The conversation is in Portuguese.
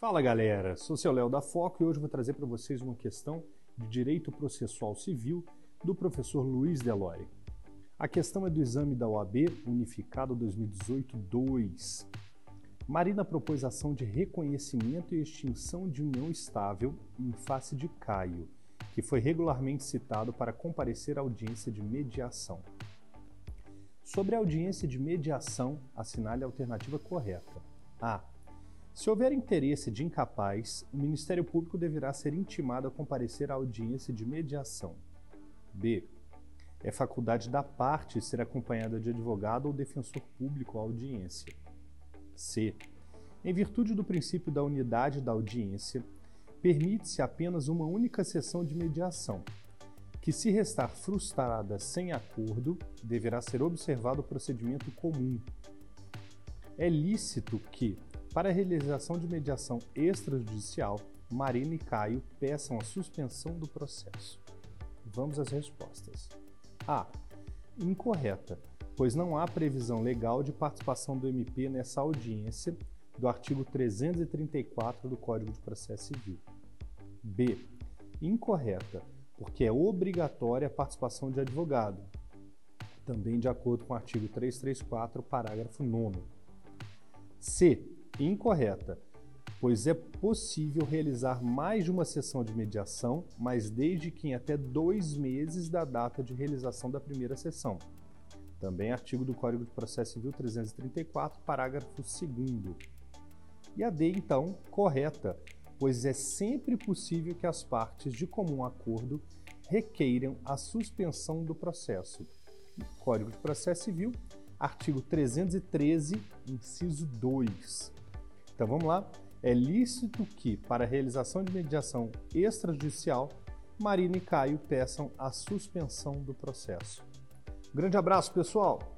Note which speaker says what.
Speaker 1: Fala galera, sou seu Léo da Foco e hoje vou trazer para vocês uma questão de direito processual civil do professor Luiz Delore. A questão é do exame da OAB Unificado 2018-2. Marina propôs ação de reconhecimento e extinção de união estável em face de Caio, que foi regularmente citado para comparecer à audiência de mediação. Sobre a audiência de mediação, assinale a alternativa correta. A. Se houver interesse de incapaz, o Ministério Público deverá ser intimado a comparecer à audiência de mediação. B. É faculdade da parte ser acompanhada de advogado ou defensor público à audiência. C. Em virtude do princípio da unidade da audiência, permite-se apenas uma única sessão de mediação, que, se restar frustrada sem acordo, deverá ser observado o procedimento comum. É lícito que, para a realização de mediação extrajudicial, Marina e Caio peçam a suspensão do processo. Vamos às respostas. A. Incorreta, pois não há previsão legal de participação do MP nessa audiência do artigo 334 do Código de Processo Civil. B. Incorreta, porque é obrigatória a participação de advogado, também de acordo com o artigo 334, parágrafo 9. C incorreta, pois é possível realizar mais de uma sessão de mediação, mas desde que em até dois meses da data de realização da primeira sessão. Também artigo do Código de Processo Civil 334, parágrafo 2 E a D, então, correta, pois é sempre possível que as partes de comum acordo requeiram a suspensão do processo. Código de Processo Civil, artigo 313, inciso 2. Então vamos lá. É lícito que, para a realização de mediação extrajudicial, Marina e Caio peçam a suspensão do processo. grande abraço, pessoal!